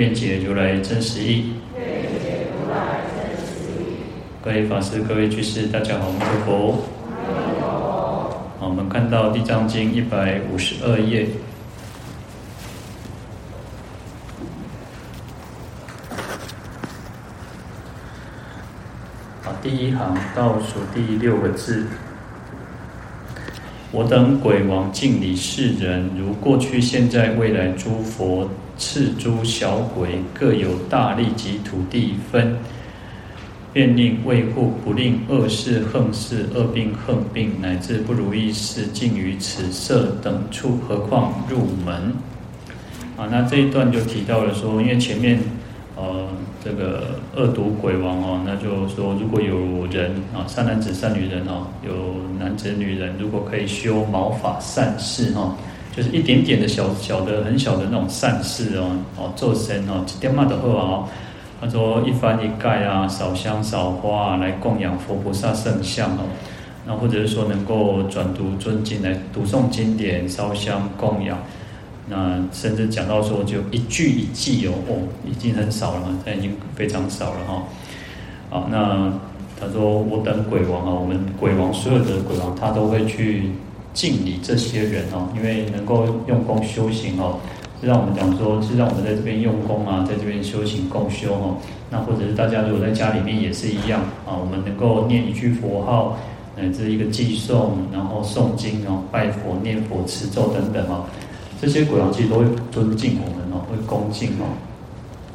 愿解如来真实义。各位法师、各位居士，大家好，阿弥陀佛。好，我们看到《地藏经》一百五十二页。好，第一行倒数第六个字。我等鬼王敬礼世人，如过去、现在、未来诸佛，赐诸小鬼各有大力及土地分，便令卫护，不令恶事、横事、恶病、横病乃至不如意事尽于此色等处，何况入门？啊，那这一段就提到了说，因为前面。呃，这个恶毒鬼王哦，那就说如果有人啊，善男子、善女人哦，有男子、女人，如果可以修毛法善事哈，就是一点点的小小的、很小的那种善事哦，哦，做神哦，一点嘛的话哦，他说一翻一盖啊，烧香烧花啊，来供养佛菩萨圣像哦，那或者是说能够转读尊经来读诵经典、烧香供养。那甚至讲到说，就一句一记哦，哦，已经很少了嘛，现在已经非常少了哈。好，那他说我等鬼王啊，我们鬼王所有的鬼王，他都会去敬礼这些人哦，因为能够用功修行哦，是让我们讲说，是让我们在这边用功啊，在这边修行共修哦。那或者是大家如果在家里面也是一样啊，我们能够念一句佛号，乃至一个偈颂，然后诵经哦，拜佛、念佛、持咒等等哦。这些鬼王其实都会尊敬我们哦，会恭敬哦。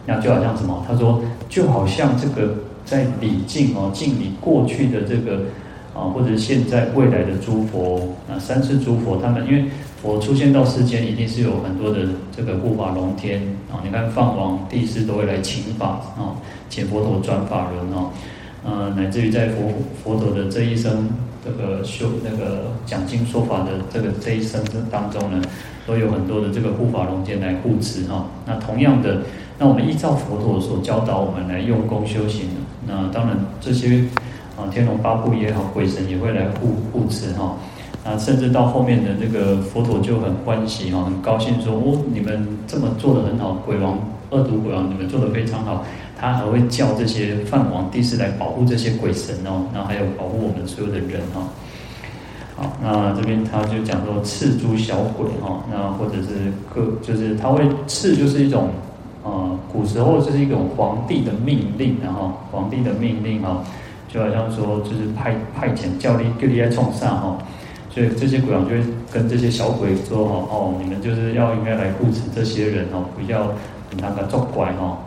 那就好像什么？他说，就好像这个在礼敬哦，敬礼过去的这个啊，或者现在未来的诸佛啊，三世诸佛，他们因为佛出现到世间，一定是有很多的这个护法龙天啊。你看放王帝师都会来请法啊，请佛陀转法轮哦，呃，乃至于在佛佛陀的这一生这个修那个讲经说法的这个这一生当中呢。都有很多的这个护法龙天来护持哈，那同样的，那我们依照佛陀所教导我们来用功修行，那当然这些啊天龙八部也好，鬼神也会来护护持哈，那甚至到后面的这个佛陀就很欢喜哈，很高兴说哦，你们这么做的很好，鬼王恶毒鬼王你们做的非常好，他还会叫这些梵王帝释来保护这些鬼神哦，那还有保护我们所有的人哈。好，那这边他就讲说赐诸小鬼哈，那或者是各就是他会赐，就是一种呃古时候就是一种皇帝的命令，然后皇帝的命令哈，就好像说就是派派遣叫你叫你来冲上哈，所以这些鬼王就会跟这些小鬼说哈哦，你们就是要应该来护持这些人哦，不要让他们作怪哈，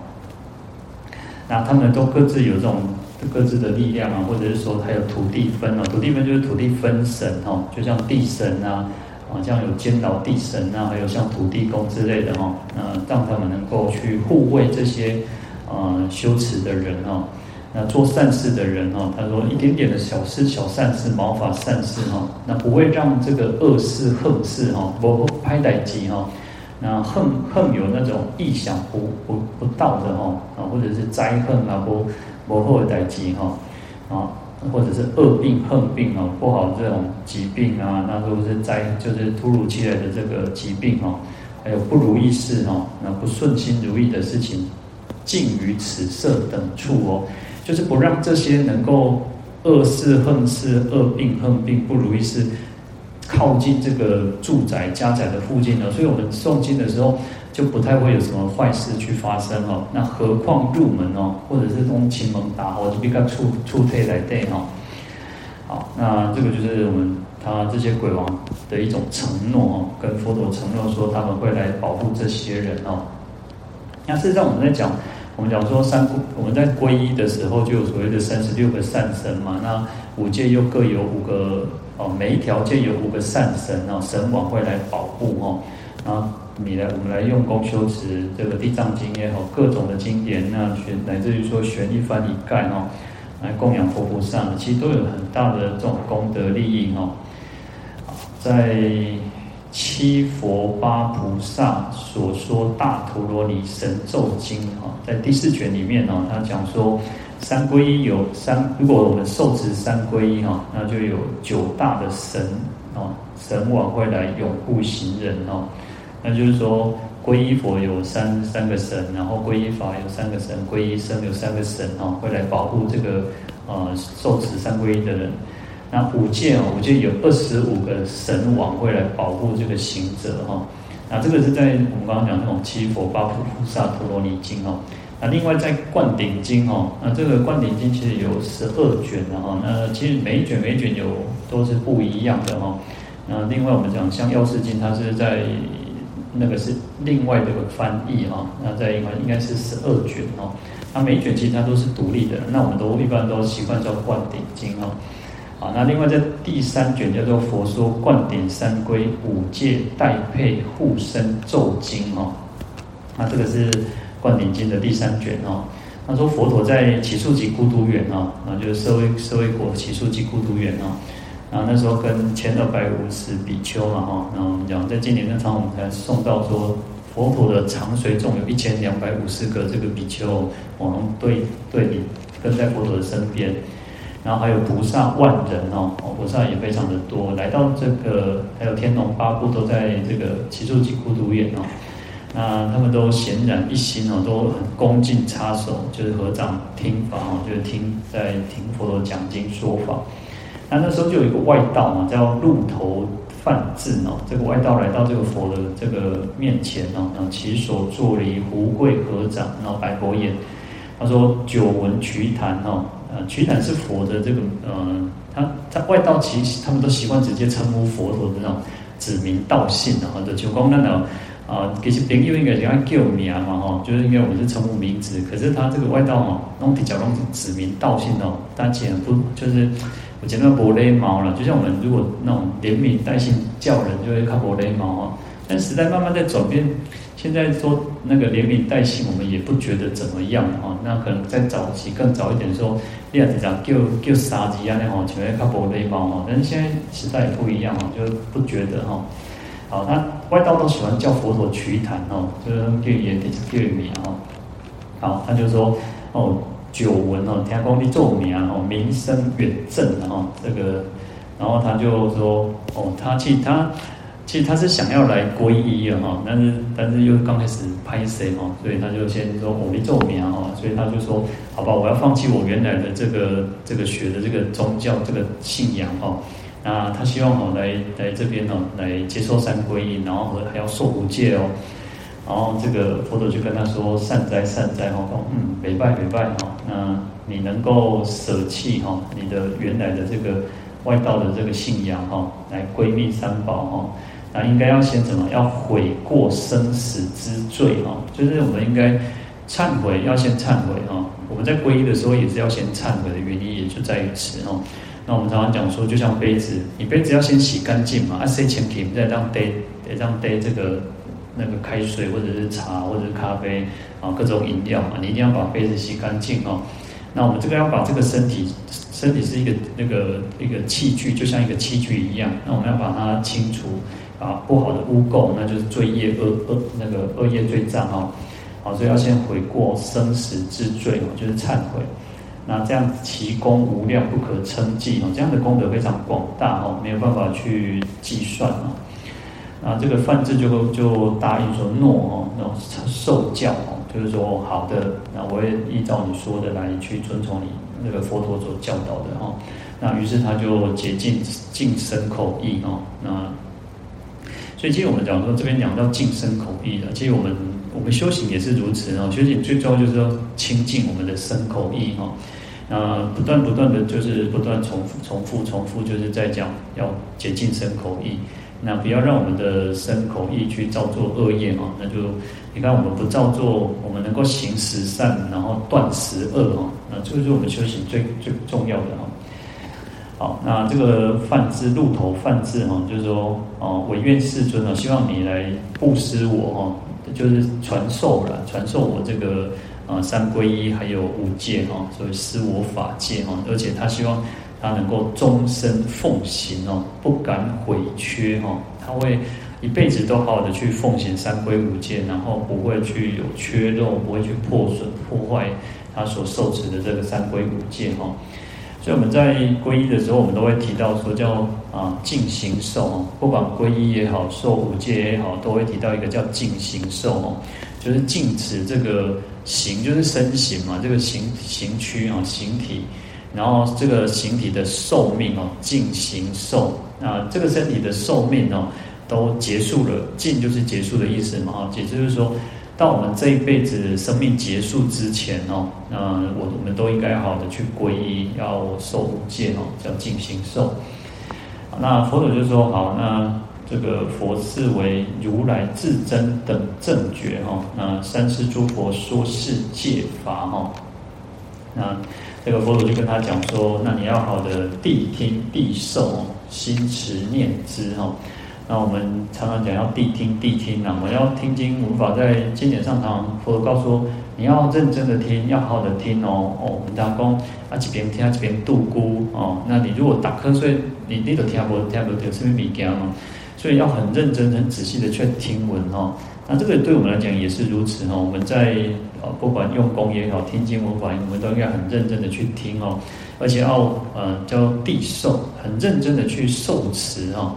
那他们都各自有这种。各自的力量啊，或者是说还有土地分哦，土地分就是土地分神哦，就像地神啊，啊像有监牢地神啊，还有像土地公之类的哈，那让他们能够去护卫这些呃修持的人哈，那做善事的人哈，他说一点点的小事小善事，毛发善事哈，那不会让这个恶事横事哈，不拍歹机哈，那横横有那种意想不不不到的哈，啊或者是灾横啊不。不好的代志哈，啊，或者是恶病、横病啊，不好这种疾病啊，那都是灾，就是突如其来的这个疾病哈，还有不如意事哈，那不顺心如意的事情，尽于此色等处哦，就是不让这些能够恶事、横事、恶病、横病、不如意事靠近这个住宅、家宅的附近呢，所以我们诵经的时候。就不太会有什么坏事去发生哦。那何况入门哦，或者是从前门打哦，就比较出出退来对哈。好，那这个就是我们他这些鬼王的一种承诺哦，跟佛陀承诺说他们会来保护这些人哦。那事实上我们在讲，我们讲说三我们在皈依的时候就有所谓的三十六个善神嘛。那五界又各有五个哦，每一条界有五个善神哦，神王会来保护哦。然后。你来，我们来用功修持这个地藏经也好，各种的经典，那选乃至于说选一翻一盖哈，来供养佛菩萨，其实都有很大的这种功德利益哈。在七佛八菩萨所说大陀罗尼神咒经哈，在第四卷里面呢，他讲说三皈依有三，如果我们受持三皈依哈，那就有九大的神哦，神王会来拥护行人哦。那就是说，皈依佛有三三个神，然后皈依法有三个神，皈依僧有三个神哦，会来保护这个呃受持三皈依的人。那五戒哦，五戒有二十五个神王会来保护这个行者哈。那这个是在我们刚刚讲那种七佛八菩萨陀罗尼经哦。那另外在灌顶经哦，那这个灌顶经其实有十二卷的哈。那其实每一卷每一卷有都是不一样的哈。那另外我们讲像药师经，它是在那个是另外的一个翻译哈，那在应该应该是十二卷哦，那每一卷其实它都是独立的，那我们都一般都习惯叫灌顶经哈，好，那另外在第三卷叫做佛说灌顶三皈五戒代配护身咒经哈，那这个是灌顶经的第三卷哦，他说佛陀在只树给孤独园啊，那就是社会社会国只树给孤独园啊。然后那时候跟千二百五十比丘嘛哈，然后我们讲在今年那场我们才送到说佛陀的长随众有一千两百五十个这个比丘，我们对对你跟在佛陀的身边，然后还有菩萨万人哦，菩萨也非常的多，来到这个还有天龙八部都在这个奇树给孤独院哦，那他们都显然一心哦，都很恭敬插手，就是合掌听法哦，就是听在听佛陀讲经说法。那那时候就有一个外道嘛，叫鹿头梵志哦。这个外道来到这个佛的这个面前哦，然后起手作礼，胡跪合掌，然后白佛言：“他说久闻瞿昙哦，呃，瞿昙是佛的这个呃，他他外道其实他们都习惯直接称呼佛陀的那种指名道姓的哈，就求光那种。”啊，其实朋友应该叫叫名嘛，哈，就是因为我们是称呼名字，可是他这个外道哦，弄比较弄指名道姓哦，但其实不就是，我觉得无礼貌了。就像我们如果那种连名带姓叫人，就会看无礼貌哦。但时代慢慢在转变，现在说那个连名带姓，我们也不觉得怎么样哦。那可能在早期更早一点说，你也是讲叫叫啥子啊？那吼，就会看无礼貌哦。但是现在时代也不一样哦，就不觉得哈。好，那外道都喜欢叫佛陀瞿昙哦，就是叫也得是叫名哦。好，他就说哦，久闻哦，听讲你做名哦，名声远震哦，这个，然后他就说哦，他其实他其实他是想要来皈依啊哈，但是但是又刚开始拍谁哦，所以他就先说我没做名哦，所以他就说好吧，我要放弃我原来的这个这个学的这个宗教这个信仰哦。那他希望哦来来这边哦来接受三皈依，然后和还要受五戒哦，然后这个佛陀就跟他说善哉善哉哈，嗯，礼拜礼拜哈，那你能够舍弃哈你的原来的这个外道的这个信仰哈，来归命三宝哈，那应该要先什么？要悔过生死之罪哈，就是我们应该忏悔，要先忏悔哈。我们在皈依的时候也是要先忏悔的原因，也就在于此哦。那我们常常讲说，就像杯子，你杯子要先洗干净嘛，啊，洗前提再让杯，得让杯这个那个开水或者是茶或者是咖啡啊，各种饮料嘛，你一定要把杯子洗干净哦。那我们这个要把这个身体，身体是一个那个一个器具，就像一个器具一样，那我们要把它清除啊，不好的污垢，那就是罪业恶恶那个恶业罪障哦。好，所以要先悔过生死之罪，就是忏悔。那这样其功无量，不可称计哦。这样的功德非常广大哦，没有办法去计算哦。那这个梵志就就答应说诺哦，那受教哦，就是说好的，那我也依照你说的来去遵从你那个佛陀所教导的哦。那于是他就竭尽尽身口意哦。那所以其实我们讲说这边讲到尽身口意的，其实我们我们修行也是如此哦。修行最重要就是说清净我们的身口意哦。那不断不断的就是不断重复重复重复，就是在讲要竭尽身口意，那不要让我们的身口意去造作恶业啊。那就你看我们不造作，我们能够行十善，然后断十恶啊。那这个是我们修行最最重要的哈。好，那这个梵志鹿头梵志哈，就是说哦，唯愿世尊啊，希望你来布施我哈，就是传授了，传授我这个啊三皈依还有五戒哈，所以施我法戒哈，而且他希望他能够终身奉行哦，不敢毁缺哦，他会一辈子都好好的去奉行三皈五戒，然后不会去有缺漏，不会去破损破坏他所受持的这个三皈五戒哈。所以我们在皈依的时候，我们都会提到说叫啊净行受哦，不管皈依也好，受五戒也好，都会提到一个叫净行受哦，就是净持这个行，就是身形嘛，这个形形躯啊形体，然后这个形体的寿命哦，净行受啊，这个身体的寿命哦都结束了，尽就是结束的意思嘛哈，也就是说。到我们这一辈子生命结束之前哦，那我我们都应该好好的去皈依，要受戒哦，叫净行受。那佛祖就说好，那这个佛是为如来至真等正觉哈，那三世诸佛说是戒法哈。那这个佛祖就跟他讲说，那你要好的谛听谛受，心持念之哈。那我们常常讲要谛听谛听啊，我们要听经无法，在经典上堂佛陀告诉，你要认真的听，要好好的听哦哦。我们讲讲啊，一边听一边度孤哦。那你如果打瞌睡，你你都听不听不到什么物件嘛？所以要很认真、很仔细的去听闻哦。那这个对我们来讲也是如此哦。我们在呃不管用功也好，听经闻法，我们都应该很认真的去听哦，而且要呃叫谛受，很认真的去受持哦。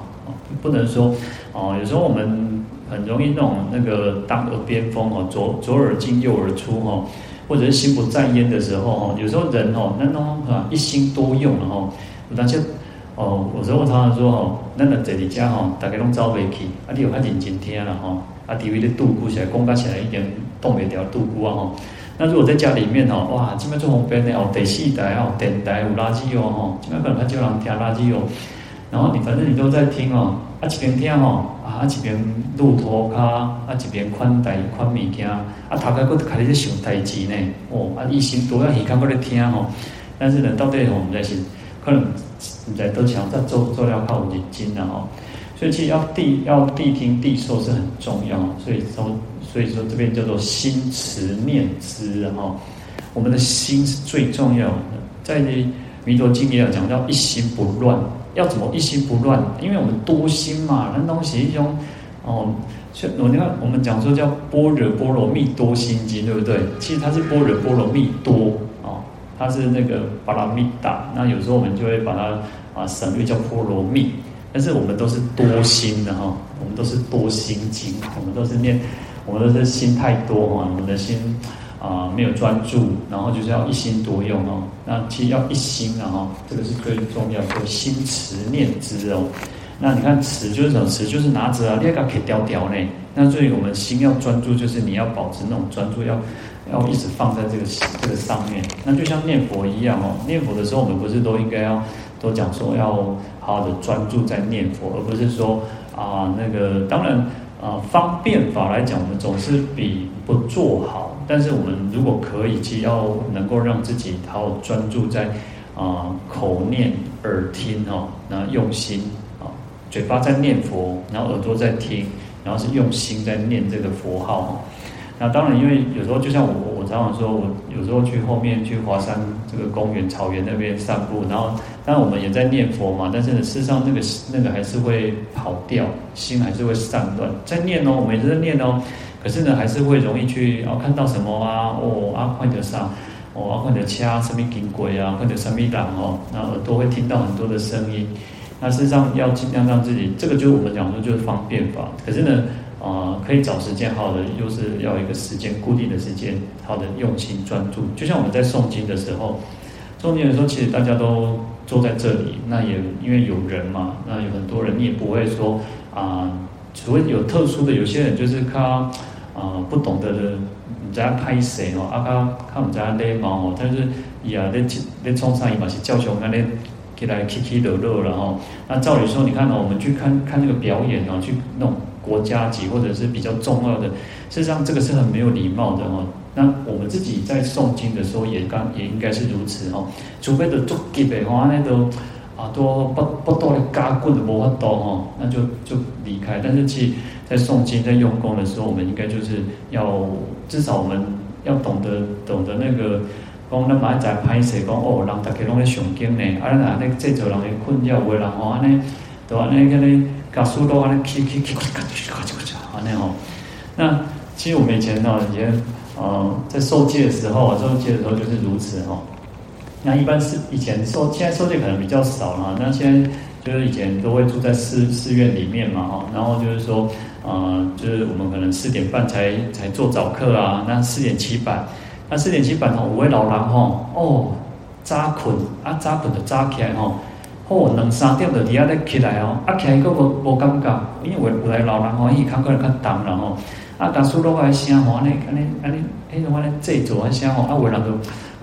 不能说哦，有时候我们很容易那种那个当耳边风哦，左左耳进右耳出哦，或者是心不在焉的时候哦，有时候人哦，那种啊一心多用了哦，而且哦，有时候我常常说哦，那个在你家哦，大家拢走不去，啊，你有看认真听了哈，啊，地位的度孤起来，公家起来一点动不了度孤啊吼。那如果在家里面哦，哇，这边做红边的哦，第四台哦，电台有垃圾哦吼，这边可能还叫人听垃圾哦。然后你反正你都在听哦，啊一边听哦，啊一边路途卡，啊一边宽带宽物件，啊头壳骨开始在想代志呢，哦啊一心多要耳根过来听哦，但是呢到底我们在是可能在都想在做做了较有认真的哦，所以其实要谛要谛听谛受是很重要，所以说所以说这边叫做心持念之哈，我们的心是最重要的，在弥陀经也有讲到一心不乱。要怎么一心不乱？因为我们多心嘛，那东西一种哦，我你看我们讲说叫般若波罗蜜多心经，对不对？其实它是般若波罗蜜多哦，它是那个巴拉蜜达。那有时候我们就会把它啊省略叫波罗蜜，但是我们都是多心的哈、我们都是多心经，我们都是念，我们都是心太多哈，我们的心。啊、呃，没有专注，然后就是要一心多用哦。那其实要一心啊，哈，这个是最重要的，心持念之哦。那你看持就是什么？持就是拿着啊，你要可以雕雕呢。那所以我们心要专注，就是你要保持那种专注，要要一直放在这个这个上面。那就像念佛一样哦，念佛的时候，我们不是都应该要都讲说要好好的专注在念佛，而不是说啊、那个当然啊、方便法来讲，我们总是比不做好。但是我们如果可以，其实要能够让自己好好专注在啊、口念耳听哦，那用心啊，嘴巴在念佛，然后耳朵在听，然后是用心在念这个佛号哈。那当然，因为有时候就像我我常常说，我有时候去后面去华山这个公园草原那边散步，然后当然我们也在念佛嘛，但是呢，事实上那个那个还是会跑掉，心还是会散乱，在念哦，我们也在念哦。可是呢，还是会容易去哦，看到什么啊？哦，啊，或者啥？哦，啊，看到车什么经过啊？或者什么人哦？然后耳朵会听到很多的声音。那事实上要尽量让自己，这个就是我们讲说就是方便法。可是呢，啊、可以找时间好的，又是要一个时间固定的时间，好的用心专注。就像我们在诵经的时候，诵经的时候，其实大家都坐在这里，那也因为有人嘛，那有很多人，你也不会说啊、除非有特殊的，有些人就是他。啊、不懂得的，唔知道拍谁哦，啊，他他唔知道礼貌哦，但是伊啊，咧咧冲上伊嘛是叫熊啊，咧起来起起落落了哈。那照理说，你看哦，我们去看看那个表演哦，去弄国家级或者是比较重要的，事实上这个是很没有礼貌的哦。那我们自己在诵经的时候也刚也应该是如此哦，除非的足级的话，那都啊，都不不多的嘎棍的魔法多哈，那就就离开。但是其实在诵经在用功的时候，我们应该就是要至少我们要懂得懂得那个讲那马仔拍摄讲哦，人大家拢在诵经呢，啊那那这种人的困扰，有的人吼安尼，都安尼安尼，加速度安尼，去去去，咔哧咔哧咔哧，安尼吼。那其实我们以前呢，以前呃在受戒的时候，受戒的时候就是如此哈。那一般是以前受，现在受戒可能比较少了。那现在就是以前都会住在寺寺院里面嘛，哈。然后就是说，呃，就是我们可能四点半才才做早课啊。那四点起板，那四点起板哦，五位老人吼，哦，扎捆啊，扎捆就扎起来吼，哦，两三点就底下咧起来哦，啊起来佫无无感觉，因为有有来老人吼，伊感觉较重然后，啊，但是落来声吼，安尼安尼安尼，迄种安尼制作啊声吼，啊，有人就。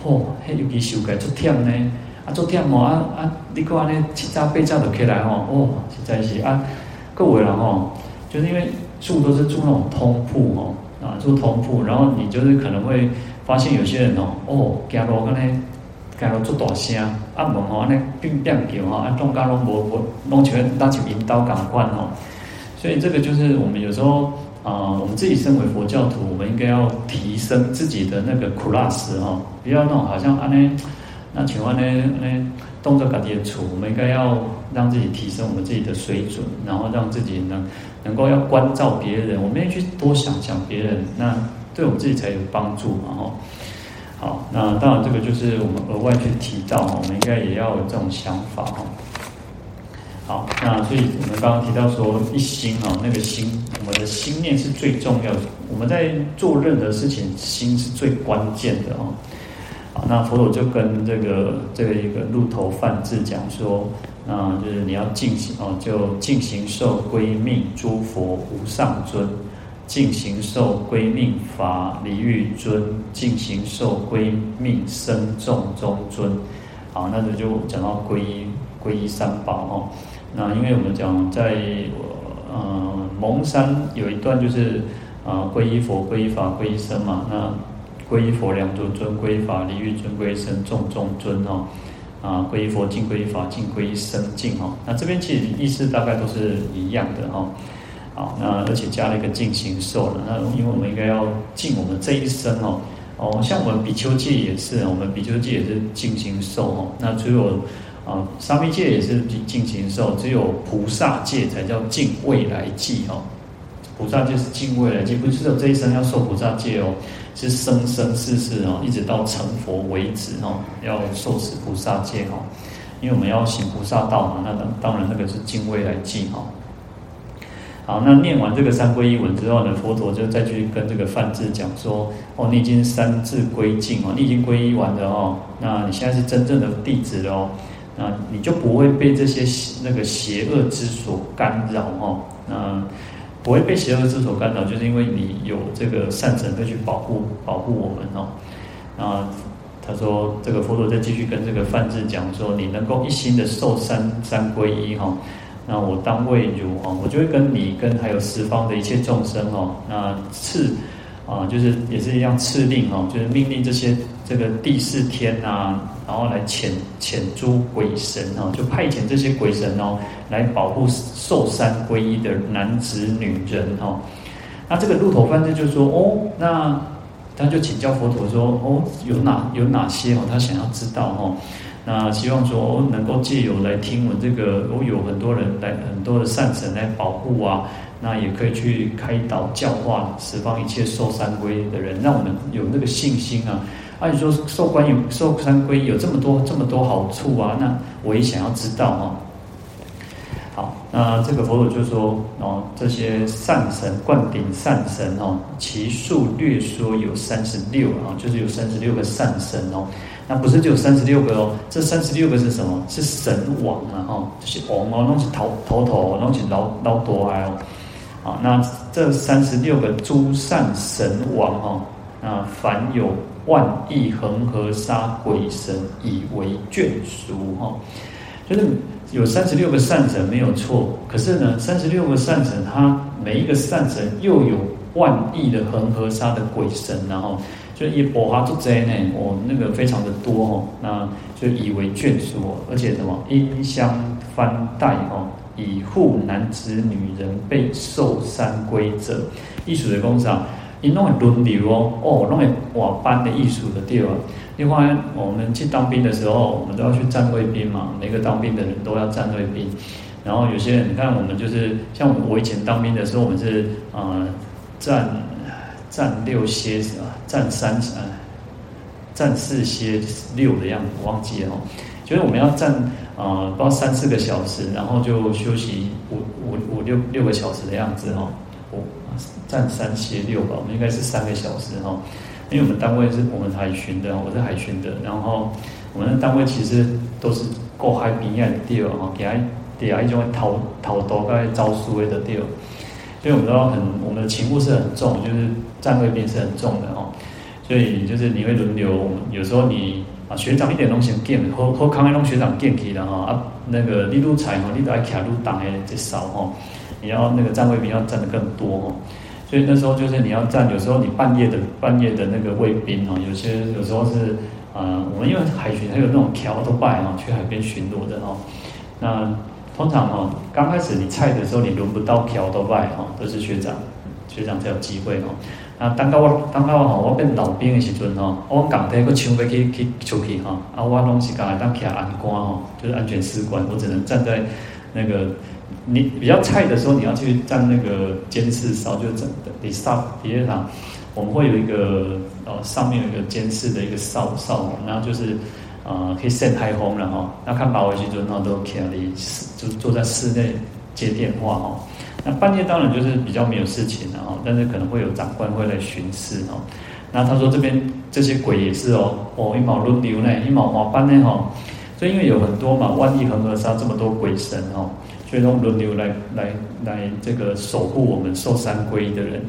哦，迄尤其受戒足忝呢，啊足忝哦，啊啊，你讲安尼七早八早就起来吼，哦，实在是啊，各位人吼，就是因为住都是住那种通铺吼，啊住通铺，然后你就是可能会发现有些人哦，哦，走路安尼，走路足大声，啊门吼安尼乒乒叫吼，啊中间拢无无拢全当成引导共款吼，所以这个就是我们有时候。啊、呃，我们自己身为佛教徒，我们应该要提升自己的那个 class 哈，不要那种好像啊那那请问呢那动作搞点处，我们应该要让自己提升我们自己的水准，然后让自己能能够要关照别人，我们要去多想想别人，那对我们自己才有帮助嘛哈。好，那当然这个就是我们额外去提到，我们应该也要有这种想法哈。好，那所以我们刚刚提到说一心啊，那个心，我们的心念是最重要的。我们在做任何事情，心是最关键的哦。好，那佛陀就跟这个这个一个鹿头梵志讲说，那就是你要进行哦，就进行受归命诸佛无上尊，净行受归命法离欲尊，净行受归命僧众中尊。好，那这就讲到皈依皈依三宝哦。那因为我们讲在呃蒙山有一段就是啊皈依佛、皈依法、皈依僧嘛。那皈依佛两尊尊，皈依法离欲尊，皈依僧众中尊哦。啊皈依佛净，皈依法净，皈依僧净哦。那这边其实意思大概都是一样的哈。好，那而且加了一个净行受了。那因为我们应该要尽我们这一生哦。哦，像我们比丘戒也是，我们比丘戒也是净行受哦。那只有。啊，沙弥戒也是净行受，只有菩萨戒才叫净未来际哦。菩萨戒是净未来际，不是只有这一生要受菩萨戒哦，是生生世世哦，一直到成佛为止哦，要受持菩萨戒哦。因为我们要行菩萨道嘛，那当当然那个是净未来际哦。好，那念完这个三皈依文之后呢，佛陀就再去跟这个范志讲说：哦，你已经三智归净哦，你已经皈依完了哦，那你现在是真正的弟子了哦。那你就不会被这些那个邪恶之所干扰哦，那不会被邪恶之所干扰，就是因为你有这个善神会去保护保护我们哦。那他说这个佛陀再继续跟这个范志讲说，你能够一心的受三三皈依哈，那我当为如哈，我就会跟你跟还有十方的一切众生哦，那赐啊就是也是一样赐令哦，就是命令这些这个第四天啊。然后来遣遣诸鬼神哦，就派遣这些鬼神哦，来保护受三皈依的男子女人哦。那这个鹿头梵志就说哦，那他就请教佛陀说哦，有哪有哪些哦，他想要知道哦。那希望说哦，能够借由来听闻这个，哦，有很多人来很多的善神来保护啊，那也可以去开导教化十方一切受三规的人，让我们有那个信心啊。按说受观有受三规有这么多这么多好处啊，那我也想要知道哈。好，那这个佛祖就说哦，这些善神灌顶善神哦，其数略说有三十六啊，就是有三十六个善神哦。那不是只有三十六个哦，这三十六个是什么？是神王啊哈，这些王哦，拢是头头头，拢是老老多哎哦。好，那这三十六个诸善神王哦，那凡有。万亿恒河沙鬼神以为眷属哈，就是有三十六个善神没有错，可是呢，三十六个善神，他每一个善神又有万亿的恒河沙的鬼神，然后就一波哈做贼呢，我，那个非常的多哦，那就以为眷属哦，而且什么音箱翻带哦，以护男子女人被受三归者，艺术的工厂，因弄轮流哦，哦，弄会哇班的艺术的地方。另外，我们去当兵的时候，我们都要去站卫兵嘛，每个当兵的人都要站卫兵。然后有些人，你看我们就是像我以前当兵的时候，我们是呃站。站六歇是吧？站三呃，站四歇六的样子，忘记了哦。就是我们要站呃，不知道三四个小时，然后就休息五五五六六个小时的样子哦。我站三歇六吧，我们应该是三个小时哈。因为我们单位是我们海巡的，我是海巡的，然后我们的单位其实都是过海边的地方哈，给他给他一种逃逃多该招数位的地方。所以我们都很，我们的勤务是很重，就是站卫兵是很重的哦。所以就是你会轮流，有时候你啊学长一点东西见，和和康爱龙学长见起的哈啊，那个力度彩哈，你都爱卡路挡诶这少哈，你要那个站卫兵要站的更多哦。所以那时候就是你要站，有时候你半夜的半夜的那个卫兵哈，有些有时候是啊，我们因为海巡还有那种桥都拜哈，去海边巡逻的哈，那。通常哈，刚开始你菜的时候，你轮不到调都外哈，都是学长，学长才有机会哈。啊，当到我当到我我变老兵的时阵哈，我港台个枪要去去出去哈，啊我拢是刚来当徛安官哦，就是安全士官，我只能站在那个你比较菜的时候，你要去站那个监视哨，就整的你上底下上，我们会有一个呃上面有一个监视的一个哨哨，然后就是。啊，可以晒台风了哈。那看保卫局就那都可以，就坐在室内接电话哈。那半夜当然就是比较没有事情了哈，但是可能会有长官会来巡视哦。那他说这边这些鬼也是哦，哦一毛轮流呢，一毛毛班呢哈。所以因为有很多嘛，万一恒河沙这么多鬼神哦，所以都轮流来来来这个守护我们受三皈依的人。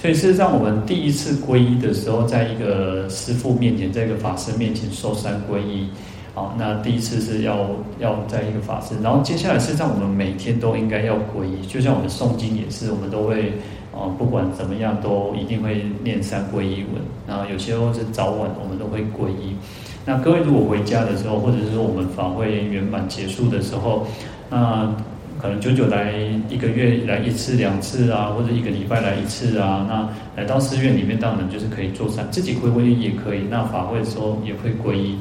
所以事实上，我们第一次皈依的时候，在一个师父面前，在一个法师面前受三皈依，啊，那第一次是要要在一个法师，然后接下来事实上我们每天都应该要皈依，就像我们诵经也是，我们都会啊，不管怎么样都一定会念三皈依文，然后有些时候是早晚我们都会皈依。那各位如果回家的时候，或者是说我们法会圆满结束的时候，那。可能久久来一个月来一次两次啊，或者一个礼拜来一次啊。那来到寺院里面，当然就是可以做三，自己会皈依也可以。那法会的时候也会皈依。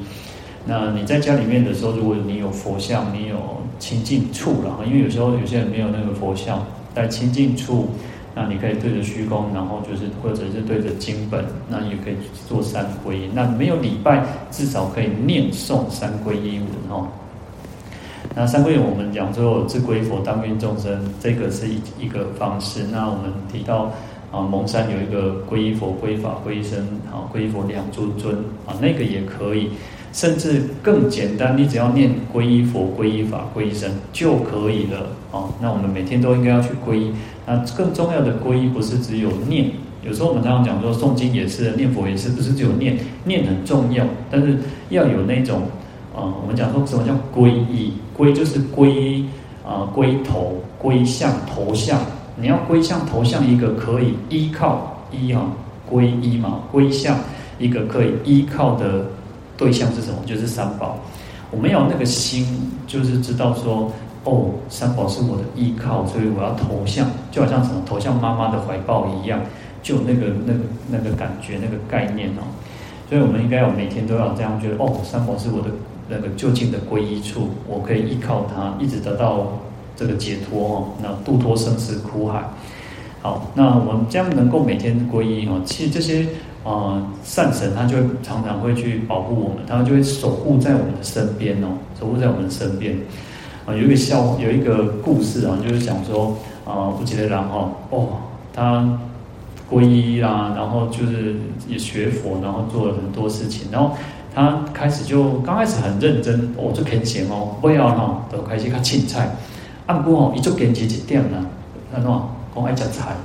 那你在家里面的时候，如果你有佛像，你有清净处了，因为有时候有些人没有那个佛像，在清净处，那你可以对着虚空，然后就是或者是对着经本，那也可以做三皈依。那没有礼拜，至少可以念诵三皈依文哦。那三个月我们讲说自归佛当愿众生，这个是一一个方式。那我们提到啊，蒙山有一个皈依佛、皈依法、皈依僧，啊，皈依佛两诸尊啊，那个也可以。甚至更简单，你只要念皈依佛、皈依法、皈依僧就可以了啊。那我们每天都应该要去皈依。那更重要的皈依不是只有念，有时候我们常常讲说诵经也是，念佛也是，不是只有念，念很重要，但是要有那种。啊、我们讲说什么叫皈依？归就是归啊，归头、归向、头向。你要归向头向一个可以依靠依啊，归依嘛，归向一个可以依靠的对象是什么？就是三宝。我们有那个心，就是知道说，哦，三宝是我的依靠，所以我要头向，就好像什么头向妈妈的怀抱一样，就那个那个那个感觉，那个概念哦。所以我们应该要每天都要这样觉得，哦，三宝是我的。那个就近的皈依处，我可以依靠它，一直得到这个解脱哦。那度脱生死苦海。好，那我们这样能够每天皈依哦。其实这些啊、善神，他就会常常会去保护我们，他就会守护在我们的身边哦，守护在我们的身边。啊，有一个笑，有一个故事啊，就是讲说啊，不记得然后哦，他皈依啦，然后就是也学佛，然后做了很多事情，然后。他开始就刚开始很认真，我就肯行哦，不要哈，都开始看青菜。啊，不过哦，一做坚持一点呢，他说我爱吃菜，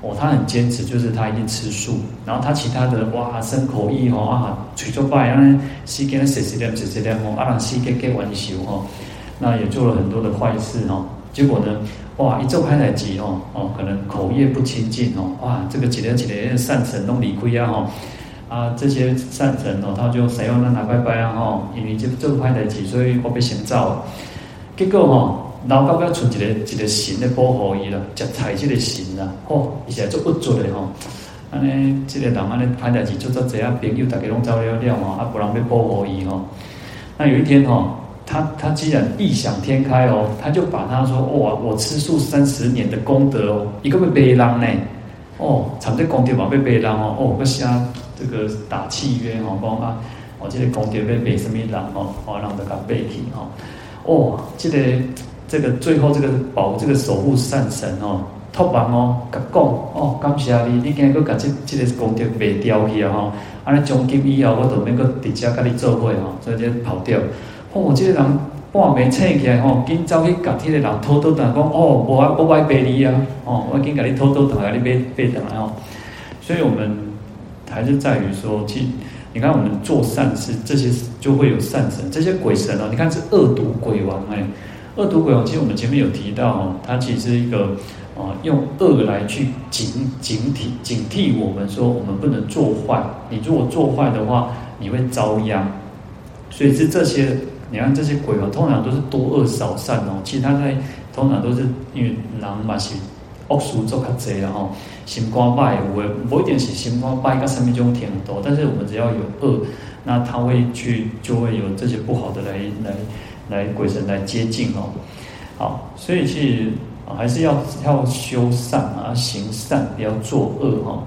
哦，他很坚持，就是他一定吃素。然后他其他的哇，生口意哦啊，随做拜啊，西给他写写点写写点哦，啊让西给给完修哦，那也做了很多的坏事哦。结果呢，哇，一做开来急哦哦，可能口业不清净哦，哇，这个几年几年善神都离亏啊哈。啊，这些善神哦，他就使用那拿拜拜啊吼，因为这这派代志，所以我被先走。结果吼，老高要出一个一个神来保护伊啦，食菜这个神啦，吼，伊是做不做的吼，安尼即个人安尼歹代志做做这样朋友，大家拢走了了吼，啊，不人要保护伊吼。那有一天吼，他他既然异想天开哦，他就把他说哇，我吃素三十年的功德哦，一个被背人呢，哦，产这功德嘛被背人哦，哦，个啥？这个打契约哈，讲啊，哦，这个功德要背什么人哦，哦，让大家背起吼，哦，这个这个最后这个保这个守护善神哦，托梦哦，甲讲哦，感谢你，你今日佫甲这这个功德卖掉去啊哈，安尼从今以后我都免佫直接甲你做伙哈，所以就跑掉。哦，这个人半暝醒起来吼，紧走去甲这个人偷偷谈讲哦，我我爱背你啊，哦，我紧甲你偷偷谈甲你背背上来哦，所以我们。还是在于说，其你看我们做善事，这些就会有善神，这些鬼神哦。你看是恶毒鬼王哎，恶毒鬼王，其实我们前面有提到哦，它其实一个啊，用恶来去警警惕警惕我们说，我们不能做坏。你如果做坏的话，你会遭殃。所以是这些，你看这些鬼王通常都是多恶少善哦。其实他在通常都是因为狼嘛是。恶事做较济了吼，心肝歹有诶，不一定是心肝歹，甲什么种挺多，但是我们只要有恶，那他会去，就会有这些不好的来来来鬼神来接近哦。好，所以其实还是要要修善啊，行善，不要作恶哈。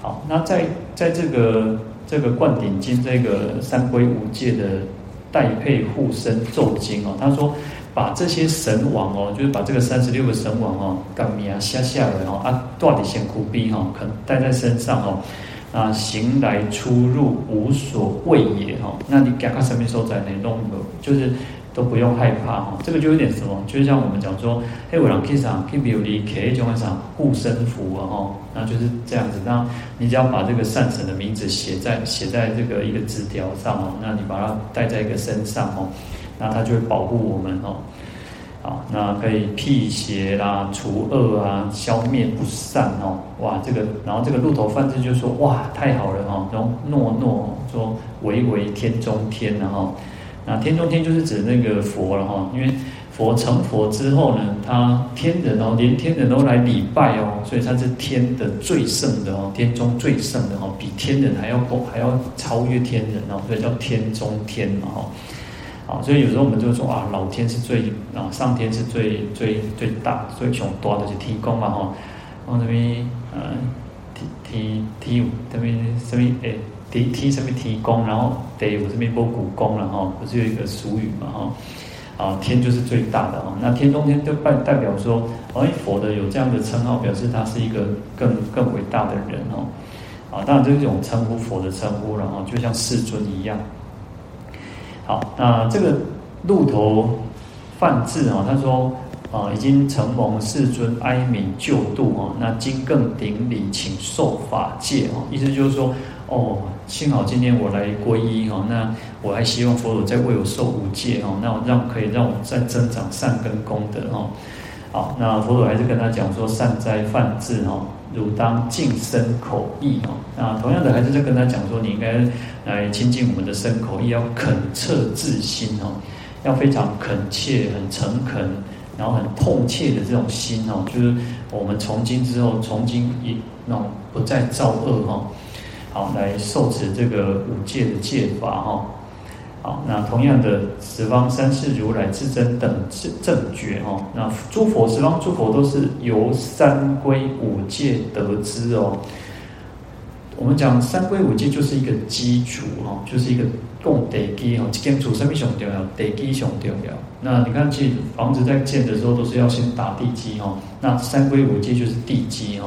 好，那在在这个这个灌顶经这个三归五戒的代配护身咒经哦，他说。把这些神王哦，就是把这个三十六个神王哦，干命下下来哦，啊，断底先苦逼哈，可带在身上哦，啊，行来出入无所畏也哈，那你给他什么时候在内弄的，就是都不用害怕哈，这个就有点什么，就是像我们讲说，嘿，我让 K 上 K 比如你 K 就会上护身符啊哈，那就是这样子，那你只要把这个善神的名字写在写在这个一个纸条上哦，那你把它带在一个身上哦。那它就会保护我们哦，好，那可以辟邪啦、除恶啊、消灭不善哦，哇，这个，然后这个鹿头梵志就说，哇，太好了哈，然后诺诺说唯唯天中天然哈，那天中天就是指那个佛了哈，因为佛成佛之后呢，他天人哦，连天人都来礼拜哦，所以他是天的最圣的哦，天中最圣的哦，比天人还要高，还要超越天人哦，所以叫天中天嘛哈。所以有时候我们就说啊，老天是最啊，上天是最最最大，最穷多的就天公嘛吼。往这边呃，天天天这边什么诶，提提什么天公，然后得我这边波古公了哈，不是有一个俗语嘛哈。啊，天就是最大的哈，那天中天就代代表说，哎，佛的有这样的称号，表示他是一个更更伟大的人哦。啊，当然这种称呼佛的称呼，然后就像世尊一样。好，那这个鹿头梵志啊，他说啊，已经承蒙世尊哀悯救度啊，那今更顶礼，请受法戒啊，意思就是说，哦，幸好今天我来皈依哈，那我还希望佛祖再为我受五戒哦，那让可以让我再增长善根功德哦。好，那佛祖还是跟他讲说，善哉梵志哦。汝当净身口意哦，那同样的还是在跟他讲说，你应该来亲近我们的身口意，要恳切自心哦，要非常恳切、很诚恳，然后很痛切的这种心。哦，就是我们从今之后，从今以那种不再造恶。哈，好来受持这个五戒的戒法。哈。好，那同样的十方三世如来至真等正觉哦，那诸佛十方诸佛都是由三归五戒得知哦。我们讲三归五戒就是一个基础哈，就是一个共地基哈，建筑上面上重要，地基上重要。那你看，其实房子在建的时候都是要先打地基哈，那三归五戒就是地基哈。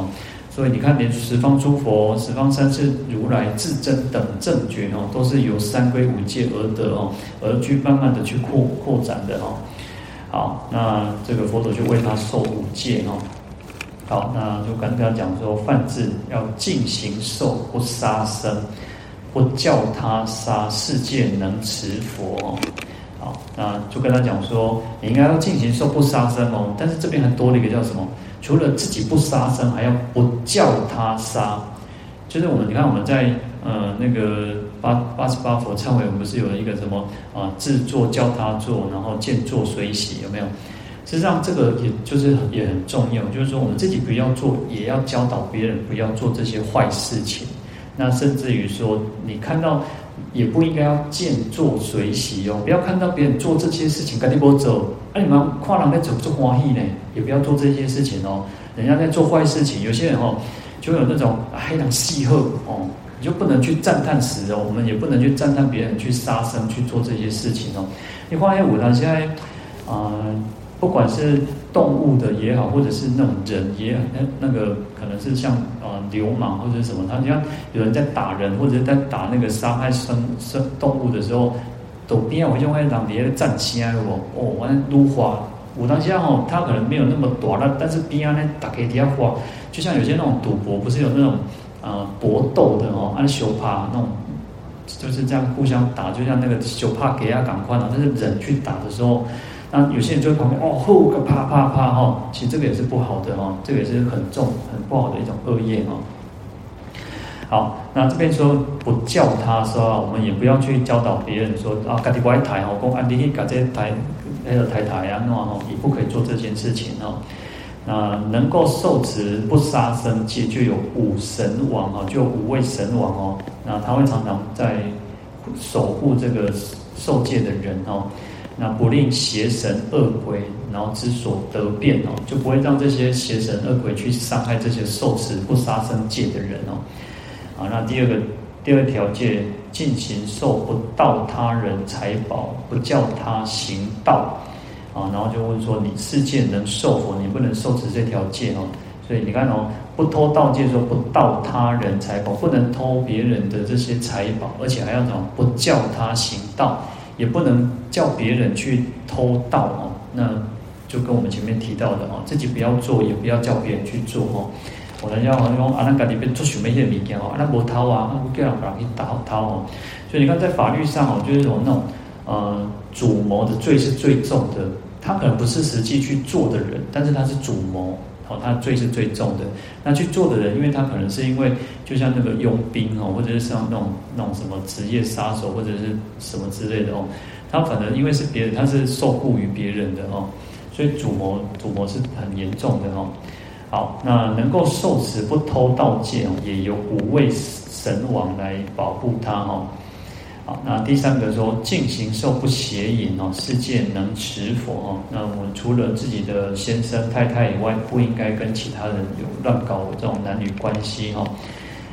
所以你看，连十方诸佛、十方三世如来至真等正觉哦，都是由三归五戒而得哦，而去慢慢的去扩扩展的哦。好，那这个佛陀就为他受五戒哦。好，那就跟他讲说，梵志要尽行受，不杀生，不教他杀，世界能持佛哦。好，那就跟他讲说，你应该要尽行受，不杀生哦。但是这边还多了一个叫什么？除了自己不杀生，还要不教他杀，就是我们你看我们在呃那个八八十八佛忏悔文不是有一个什么啊自作教他做，然后见作随喜，有没有？实际上这个也就是也很重要，就是说我们自己不要做，也要教导别人不要做这些坏事情。那甚至于说，你看到也不应该要见作随喜哦，不要看到别人做这些事情，赶紧给我走。那、你们跨栏在走做欢喜呢，也不要做这些事情哦。人家在做坏事情，有些人哦，就有那种黑狼戏鹤哦，你就不能去赞叹时哦，我们也不能去赞叹别人去杀生去做这些事情哦。你发现我他现在啊。不管是动物的也好，或者是那种人也，那那个可能是像呃流氓或者什么，他你看有人在打人或者在打那个杀害生生动物的时候，都边啊，我就会让别人站起来哦，哦，完撸花，武当下哦，他可能没有那么短了，但是边啊呢打给底下花，就像有些那种赌博，不是有那种呃搏斗的哦，按手帕那种，就是这样互相打，就像那个手帕给啊赶快啊，但是人去打的时候。那有些人就会旁边哦，呼个啪啪啪哈，其实这个也是不好的哈，这个也是很重很不好的一种恶业哈。好，那这边说不教他说，我们也不要去教导别人说啊，家己不爱抬哦，公安尼，家这台那个台台啊，那哦，也不可以做这件事情哦。那能够受持不杀生戒，就有五神王哦，就有五位神王哦。那他会常常在守护这个受戒的人哦。那不令邪神恶鬼，然后之所得变哦，就不会让这些邪神恶鬼去伤害这些受持不杀生戒的人哦。啊，那第二个第二条戒，尽行受不盗他人财宝，不叫他行道。啊，然后就问说，你世界能受否？你不能受持这条戒哦。所以你看哦，不偷盗戒说不盗他人财宝，不能偷别人的这些财宝，而且还要什么？不叫他行道。也不能叫别人去偷盗哦，那就跟我们前面提到的哦，自己不要做，也不要叫别人去做哦。人家好像讲啊，那家里边做什么一些物件哦，啊，那无偷啊，啊，不叫人把人去盗偷哦。所以你看，在法律上哦，就是说那种呃主谋的罪是最重的，他可能不是实际去做的人，但是他是主谋。哦，他罪是最重的。那去做的人，因为他可能是因为，就像那个佣兵哦，或者是像那种那种什么职业杀手或者是什么之类的哦，他反正因为是别人，他是受雇于别人的哦，所以主谋主谋是很严重的哦。好，那能够受持不偷盗戒哦，也有五位神王来保护他哦。好，那第三个说，尽形寿不邪淫哦，世界能持佛哦。那我们除了自己的先生太太以外，不应该跟其他人有乱搞这种男女关系哦。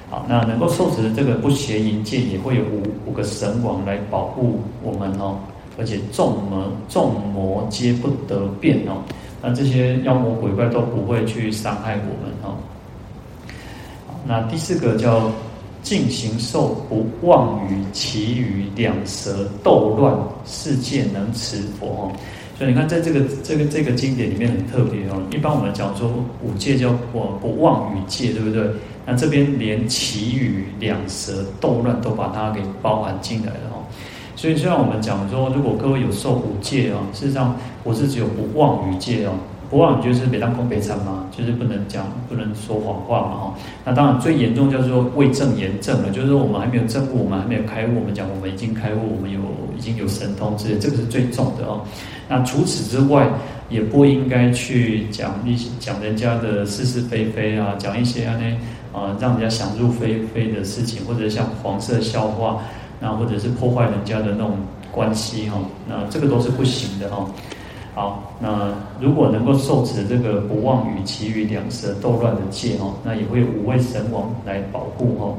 好，那能够受持这个不邪淫戒，也会有五五个神王来保护我们哦。而且众魔众魔皆不得变哦。那这些妖魔鬼怪都不会去伤害我们哦。那第四个叫。净行受不妄于其余两舌斗乱，世界能持佛哦。所以你看，在这个这个这个经典里面很特别哦。一般我们讲说五戒叫不不妄语戒，对不对？那这边连其余两舌斗乱都把它给包含进来了哦。所以虽然我们讲说，如果各位有受五戒哦，事实上不是只有不妄语戒哦。不妄就是北当空北参嘛，就是不能讲，不能说谎话嘛哈。那当然最严重叫做未证言证了，就是说我们还没有证悟，我们还没有开悟，我们讲我们已经开悟，我们有已经有神通之类，这个是最重的哦。那除此之外，也不应该去讲一些讲人家的是是非非啊，讲一些啊呢啊让人家想入非非的事情，或者像黄色笑话，那或者是破坏人家的那种关系哈，那这个都是不行的哈。好，那如果能够受持这个不妄语綺语两舌斗乱的戒哦，那也会有五位神王来保护哦。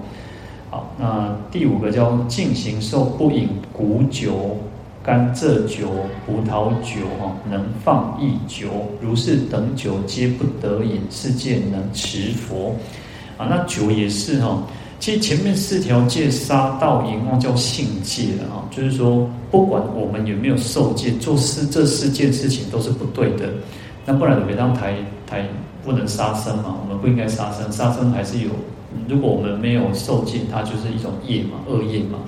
好，那第五个叫尽形寿不饮谷酒、甘蔗酒、葡萄酒哦，能放逸酒，如是等酒皆不得饮，世间能持佛。啊，那酒也是哈。其实前面四条戒杀盗淫妄叫性戒的啊，就是说不管我们有没有受戒，做事这四件事情都是不对的。那不然怎么让台台不能杀生嘛？我们不应该杀生，杀生还是有。如果我们没有受戒，它就是一种业嘛，恶业嘛。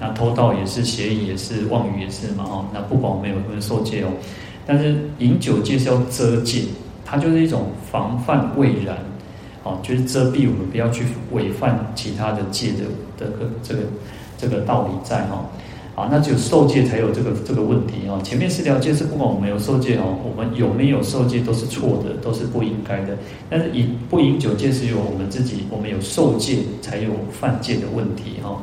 那偷盗也是，邪淫也是，妄语也是嘛。哦，那不管我们有没有受戒哦，但是饮酒戒是要遮戒，它就是一种防范未然。哦，就是遮蔽我们不要去违犯其他的戒的的个这个这个道理在哈。啊，那只有受戒才有这个这个问题哦。前面四条戒是不管我们有受戒哦，我们有没有受戒都是错的，都是不应该的。但是以不饮酒戒是由我们自己，我们有受戒才有犯戒的问题哈。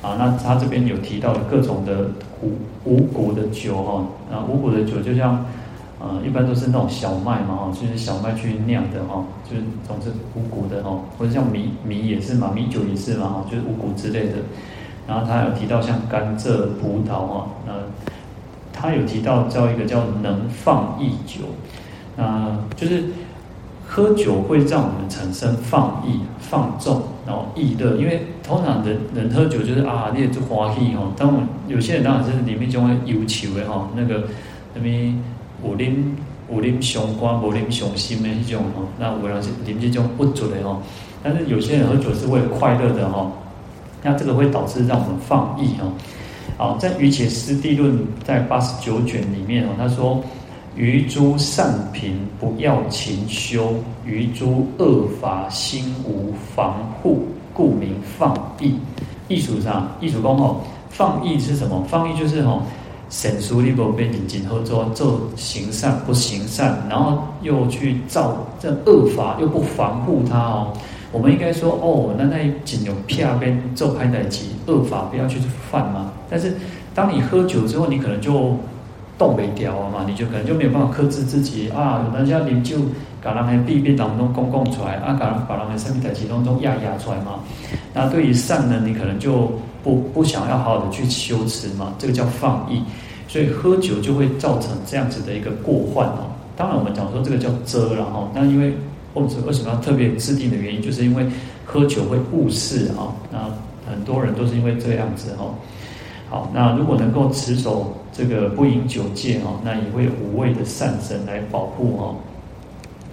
啊，那他这边有提到各种的五五谷的酒哈，啊，五谷的酒就像，呃，一般都是那种小麦嘛哈，就是小麦去酿的哈，就是总之五谷的哈，或者像米米也是嘛，米酒也是嘛哈，就是五谷之类的。然后他有提到像甘蔗、葡萄哈，那他有提到叫一个叫能放逸酒，那就是喝酒会让我们产生放逸、放纵，然后逸乐。因为通常人人喝酒就是啊，你也就欢喜哈。当我有些人当然是里面就会忧愁的哈，那个什么有啉有啉上肝、无啉上心的那种哈，那有人是啉这种不足的哈。但是有些人喝酒是为了快乐的哈。那这个会导致让我们放逸哦。好，在《瑜伽师地论》在八十九卷里面哦，他说：“于诸善品不要勤修，于诸恶法心无防护，故名放逸。”艺术上，艺术工哦，放逸是什么？放逸就是哦，省书里边被引进后做做行善不行善，然后又去造这恶法，又不防护它哦。我们应该说哦，那那仅有片边做拍代机恶法不要去犯嘛。但是当你喝酒之后，你可能就动不掉了嘛，你就可能就没有办法克制自己啊。人家你就把人喺避边当中公共出来啊，把人把人喺身体代机当中压压出来嘛。那对于善呢，你可能就不不想要好好的去修持嘛，这个叫放逸。所以喝酒就会造成这样子的一个过患哦。当然我们讲说这个叫遮了哈，那因为。或者为什么要特别制定的原因，就是因为喝酒会误事啊。那很多人都是因为这样子哦。好，那如果能够持守这个不饮酒戒哈，那也会有五位的善神来保护哦。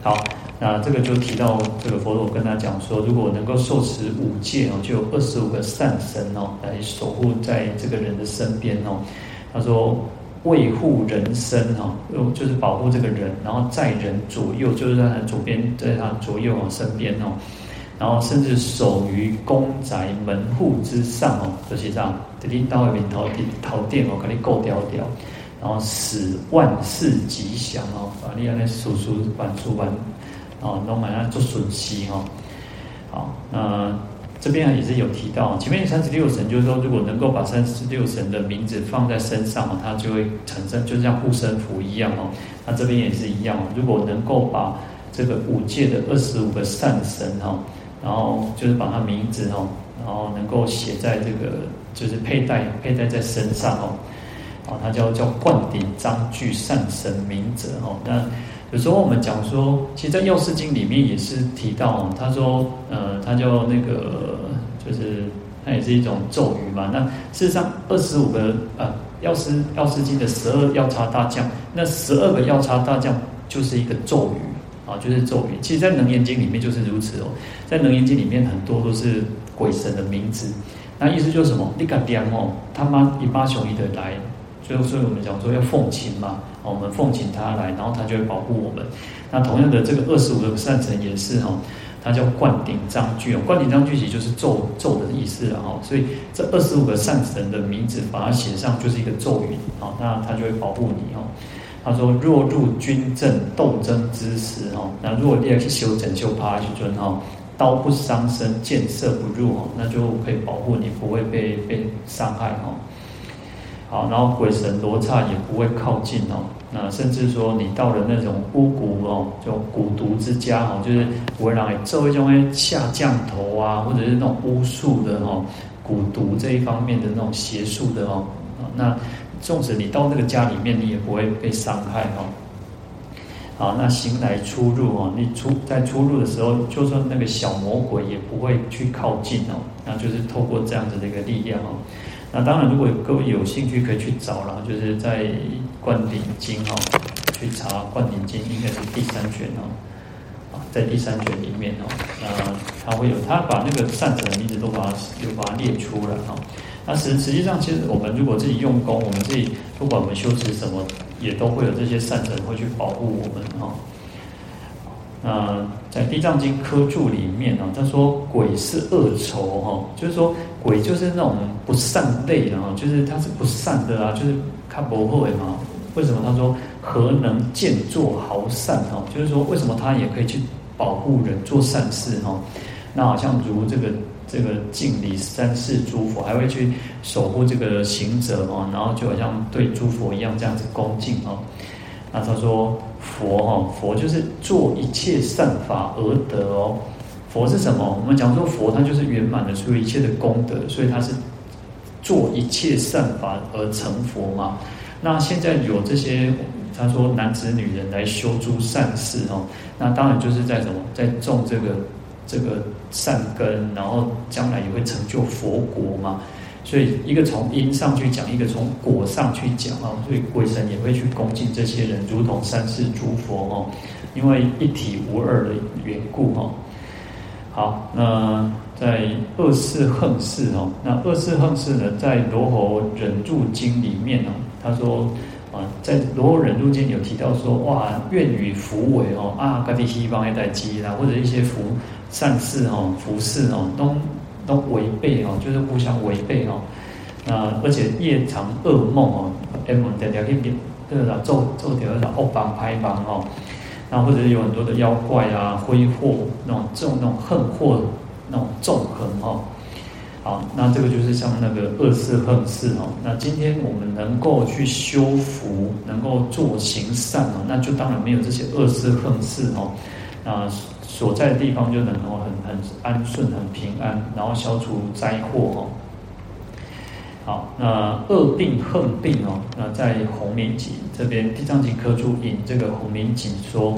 好，那这个就提到这个佛陀跟他讲说，如果能够受持五戒哦，就有二十五个善神哦来守护在这个人的身边哦。他说。卫护人身哦，就是保护这个人，然后在人左右，就是在他左边，在他左右哦身边哦，然后甚至守于公宅门户之上哦，就是这样，这里到外面头顶头顶哦，给你够掉掉，然后使万事吉祥哦，把你那叔叔板书板哦，弄满那做损失哈，好，那。这边也是有提到，前面三十六神就是说，如果能够把三十六神的名字放在身上哦，它就会产生，就像护身符一样哦。那这边也是一样，如果能够把这个五界的二十五个善神哈，然后就是把它名字哈，然后能够写在这个，就是佩戴佩戴在身上哦，哦，它叫叫灌顶章句善神名者哦，那。有时候我们讲说，其实，在《药师经》里面也是提到，他说，呃，他叫那个，就是他也是一种咒语嘛。那事实上，二十五个呃，《药师药师经》的十二药叉大将，那十二个药叉大将就是一个咒语啊，就是咒语。其实，在《楞严经》里面就是如此哦，在《楞严经》里面很多都是鬼神的名字，那意思就是什么？你敢点哦，他妈一巴雄一的来。所以，所以我们讲说要奉请嘛，我们奉请他来，然后他就会保护我们。那同样的，这个二十五个善神也是哈，他叫灌顶章句哦，灌顶章句其实就是咒咒的意思了哈。所以这二十五个善神的名字把它写上，就是一个咒语啊，那他就会保护你哦。他说：若入军阵斗争之时哈，那如果你要去修整修趴去尊哈，刀不伤身，箭射不入哈，那就可以保护你不会被被伤害哈。好，然后鬼神罗刹也不会靠近哦。那甚至说你到了那种巫蛊哦，就蛊毒之家哦，就是不会让你做一种下降头啊，或者是那种巫术的哦，蛊毒这一方面的那种邪术的哦。那纵使你到那个家里面，你也不会被伤害哦。好，那行来出入哦，你出在出入的时候，就算那个小魔鬼也不会去靠近哦。那就是透过这样子的一个力量哦。那当然，如果各位有兴趣，可以去找了，就是在《灌顶经》哈，去查《灌顶经》，应该是第三卷哦，啊，在第三卷里面哦，那他会有他把那个善者的名字都把它有把它列出来哈。那实实际上，其实我们如果自己用功，我们自己不管我们修持什么，也都会有这些善者会去保护我们哈。那在《地藏经》科注里面啊，他说鬼是恶仇哈，就是说鬼就是那种不善类的哈，就是他是不善的啊，就是看不会嘛。为什么他说何能见作好善哈？就是说为什么他也可以去保护人做善事哈？那好像如这个这个敬礼三世诸佛，还会去守护这个行者哦，然后就好像对诸佛一样这样子恭敬哈。那他说佛哈，佛就是做一切善法而得哦。佛是什么？我们讲说佛，它就是圆满的所有一切的功德，所以它是做一切善法而成佛嘛。那现在有这些，他说男子女人来修诸善事哦，那当然就是在什么，在种这个这个善根，然后将来也会成就佛国嘛。所以一个从因上去讲，一个从果上去讲啊，所以鬼神也会去恭敬这些人，如同三世诸佛哦，因为一体无二的缘故哦。好，那在二世横世哦，那二世横世呢，在罗睺忍住经里面哦，他说啊，在罗睺忍住经有提到说，哇，愿与福为哦啊，各地西方一代机啦，或者一些福善事哦，福事哦，都。都违背哦，就是互相违背哦。那而且夜长噩梦哦，M 点点点点，这个做做点那种恶帮拍帮哦。那或者是有很多的妖怪啊、挥霍那种这种那种横祸那种纵横哦。好，那这个就是像那个恶事横事哦。那今天我们能够去修福，能够做行善哦，那就当然没有这些恶事横事哦。那。所在的地方就能够很很安顺、很平安，然后消除灾祸哦。好，那恶病横病哦，那在洪明集这边《地藏经》科注引这个洪明集说，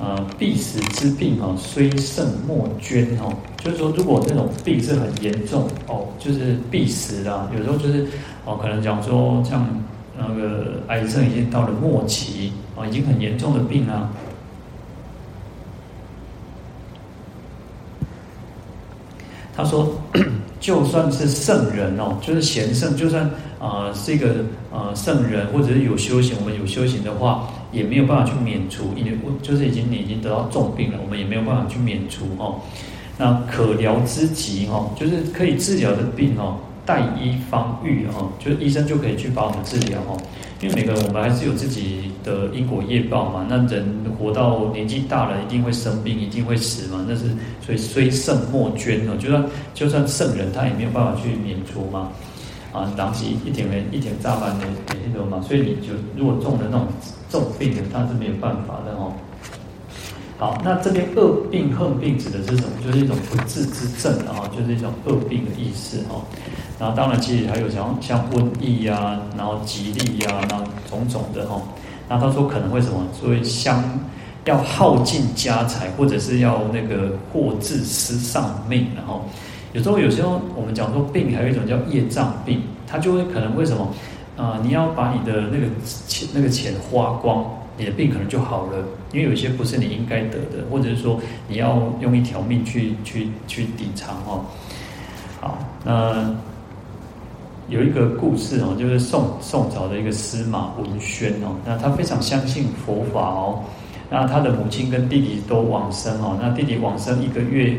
呃，必死之病哦，虽胜莫捐哦，就是说如果这种病是很严重哦，就是必死的，有时候就是哦，可能讲说像那个癌症已经到了末期哦，已经很严重的病啊。他说，就算是圣人哦，就是贤圣，就算啊、是一个啊圣人，或者是有修行，我们有修行的话，也没有办法去免除，因为就是已经你已经得到重病了，我们也没有办法去免除哦。那可疗之疾哦，就是可以治疗的病哦。待医方愈哈，就是医生就可以去把我们治疗哈。因为每个人我们还是有自己的因果业报嘛。那人活到年纪大了，一定会生病，一定会死嘛。那是所以虽圣莫捐哦，就算就算圣人，他也没有办法去免除嘛。啊，当时一点人一点炸班的那种嘛。所以你就如果中了那种重病的，他是没有办法的哦。好，那这边恶病横病指的是什么？就是一种不治之症啊，就是一种恶病的意思哦。然后当然，其实还有像像瘟疫呀，然后吉利呀，然后种种的哈。然后他说可能会什么？所以相要耗尽家财，或者是要那个获致失丧命。然后有时候有时候我们讲说病，还有一种叫业障病，它就会可能为什么？啊、你要把你的那个钱那个钱花光。你的病可能就好了，因为有些不是你应该得的，或者是说你要用一条命去去去抵偿哦。好，那有一个故事哦，就是宋宋朝的一个司马文宣哦，那他非常相信佛法哦，那他的母亲跟弟弟都往生哦，那弟弟往生一个月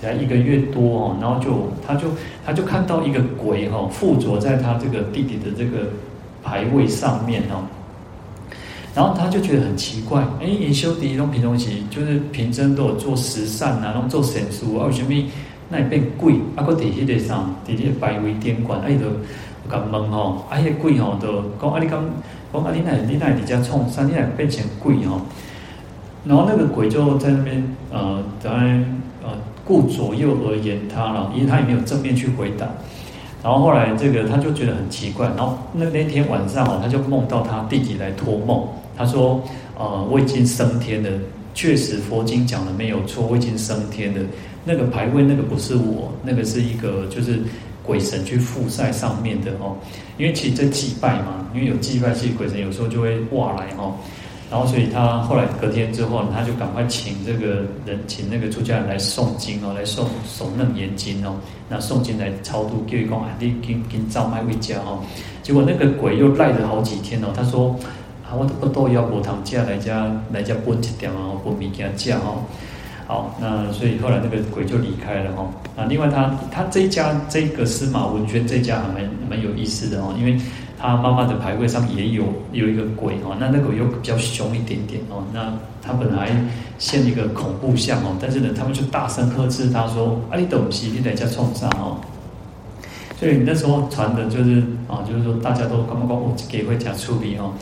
才一个月多哦，然后就他就他就看到一个鬼哈附着在他这个弟弟的这个牌位上面哦。然后他就觉得很奇怪，哎，研修第一种平东西，就是平生都有做十善啊，然后做善事啊，为什么那变鬼？啊，个底下的上，底下摆为典管，哎，都敢问吼，啊，那鬼吼都讲啊，你讲讲啊，你那你那你家创啥？你那变成鬼吼？然后那个鬼就在那边呃，在呃顾左右而言他了，因为他也没有正面去回答。然后后来这个他就觉得很奇怪，然后那那天晚上哦，他就梦到他弟弟来托梦。他说：“呃，我已经升天了，确实佛经讲的没有错，我已经升天了。那个牌位，那个不是我，那个是一个就是鬼神去附在上面的哦。因为其实这祭拜嘛，因为有祭拜，其实鬼神有时候就会挂来哦。然后所以他后来隔天之后，他就赶快请这个人，请那个出家人来诵经哦，来诵诵楞严经哦。那诵经来超度，叫伊讲啊，你给给招卖回家哦。结果那个鬼又赖了好几天哦，他说。啊，我都不都要无糖价来家来家分一点啊，分物件价哦。好，那所以后来那个鬼就离开了哈。啊，另外他他这一家这个司马文娟这家还蛮蛮有意思的哦，因为他妈妈的牌位上也有有一个鬼哦，那那个又比较凶一点点哦。那他本来现一个恐怖相哦，但是呢，他们就大声呵斥他说：“啊，你懂西你在家冲啥哦？”所以你那时候传的就是啊，就是说大家都刚刚我给会讲处理哦。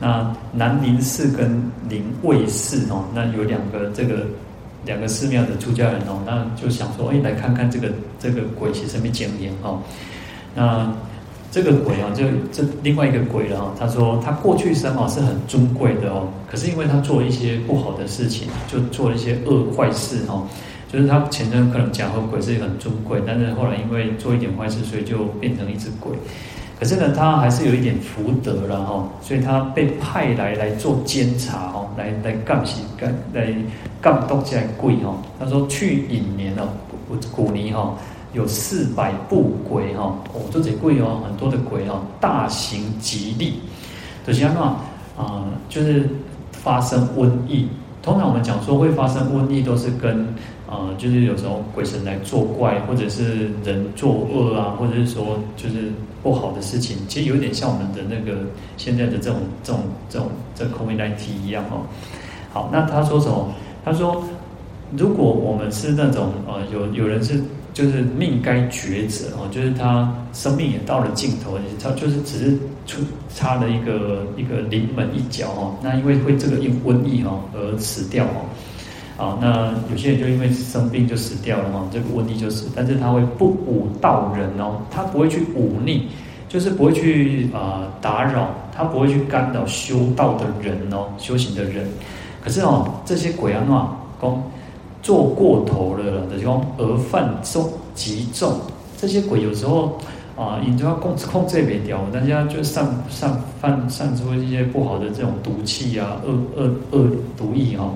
那南林寺跟灵位寺哦，那有两个这个两个寺庙的出家人哦，那就想说，哎，来看看这个这个鬼其实没见面哦。那这个鬼啊，就这另外一个鬼了哦。他说他过去生哦是很尊贵的哦，可是因为他做了一些不好的事情，就做了一些恶坏事哦。就是他前生可能讲和鬼是很尊贵，但是后来因为做一点坏事，所以就变成一只鬼。可是呢，他还是有一点福德了哈，所以他被派来来做监察哦，来来干些干来干东西来跪哈。他说去寅年哦，古古年哈有四百部鬼哈，哦，这些鬼哦，很多的鬼哦，大行吉利，就是什么啊？就是发生瘟疫。通常我们讲说会发生瘟疫，都是跟呃，就是有时候鬼神来作怪，或者是人作恶啊，或者是说就是不好的事情，其实有点像我们的那个现在的这种这种这种这 COVID-19 一样哦。好，那他说什么？他说，如果我们是那种呃，有有人是就是命该绝者哦，就是他生命也到了尽头，他就是只是出差了一个一个临门一脚哦，那因为会这个因瘟疫哦而死掉哦。啊，那有些人就因为生病就死掉了嘛，这个问题就是。但是他会不忤道人哦，他不会去忤逆，就是不会去啊、打扰，他不会去干扰修道的人哦，修行的人。可是哦，这些鬼啊，那讲做过头了，就是讲而犯重极重。这些鬼有时候啊，你就要控制控制别掉，大家就散散犯散出一些不好的这种毒气啊，恶恶恶毒意哈。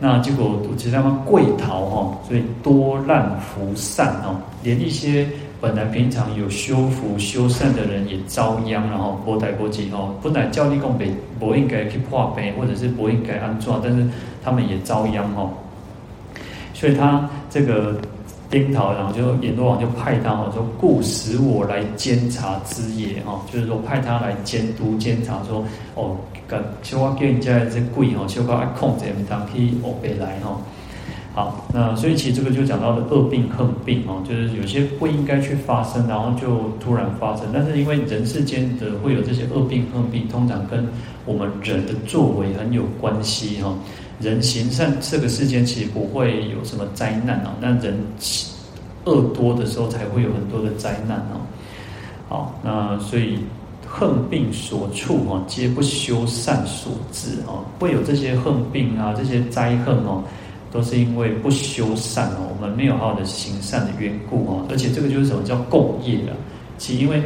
那结果其实他们跪逃哈，所以多滥福善哦，连一些本来平常有修福修善的人也遭殃了哈，波台波及哈，本来教立功北不应该去破病，或者是不应该安装，但是他们也遭殃哈，所以他这个。丁桃，然后就阎罗王就派他哦，说故使我来监察之也哈，就是说派他来监督监察，说哦，跟小花跟人家这贵哈，小花爱控制，他可以欧北来哈。好，那所以其实这个就讲到了恶病横病哦，就是有些不应该去发生，然后就突然发生，但是因为人世间的会有这些恶病横病，通常跟我们人的作为很有关系哈。人行善，这个世间其实不会有什么灾难哦。那人恶多的时候，才会有很多的灾难哦。好，那所以恨病所处哦，皆不修善所致哦。会有这些恨病啊，这些灾恨哦，都是因为不修善哦，我们没有好好的行善的缘故哦。而且这个就是什么叫共业了？其因为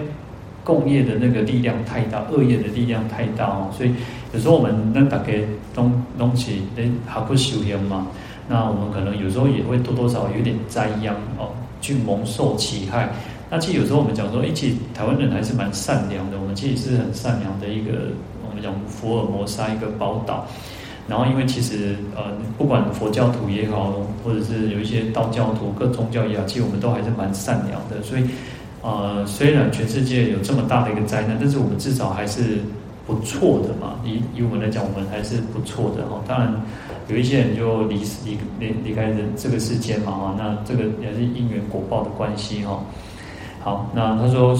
共业的那个力量太大，恶业的力量太大哦，所以。有时候我们那大家东东西诶还不修行嘛，那我们可能有时候也会多多少少有点灾殃哦，去蒙受其害。那其实有时候我们讲说，诶，其实台湾人还是蛮善良的，我们其实是很善良的一个，我们讲福尔摩沙一个宝岛。然后因为其实呃，不管佛教徒也好，或者是有一些道教徒、各宗教也好，其实我们都还是蛮善良的。所以呃，虽然全世界有这么大的一个灾难，但是我们至少还是。不错的嘛，以以我们来讲，我们还是不错的哈。当然，有一些人就离离离离开人这个世间嘛哈，那这个也是因缘果报的关系哈。好，那他说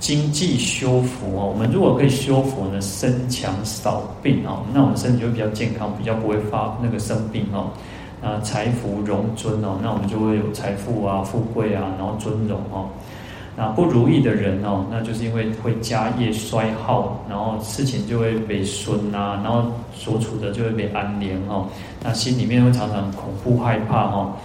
经济修福哦，我们如果可以修福呢，身强少病哦，那我们身体就会比较健康，比较不会发那个生病哦。那财福荣尊哦，那我们就会有财富啊、富贵啊，然后尊荣哦。那不如意的人哦，那就是因为会家业衰耗，然后事情就会被损啊，然后所处的就会被安宁哦，那心里面会常常恐怖害怕哈。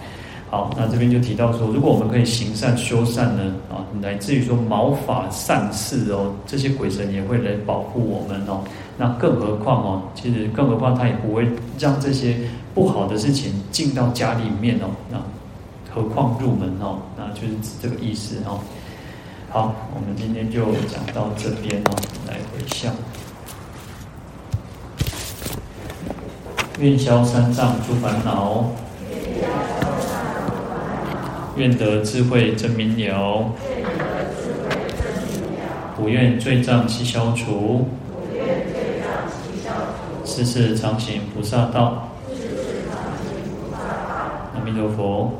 好，那这边就提到说，如果我们可以行善修善呢，啊，乃至于说毛发善事哦，这些鬼神也会来保护我们哦。那更何况哦，其实更何况他也不会让这些不好的事情进到家里面哦。那何况入门哦，那就是这个意思哦。好，我们今天就讲到这边哦，来回向。愿消三障诸烦恼，愿得智慧真明了，不愿罪障悉消除，世世常行菩萨道。阿弥陀佛。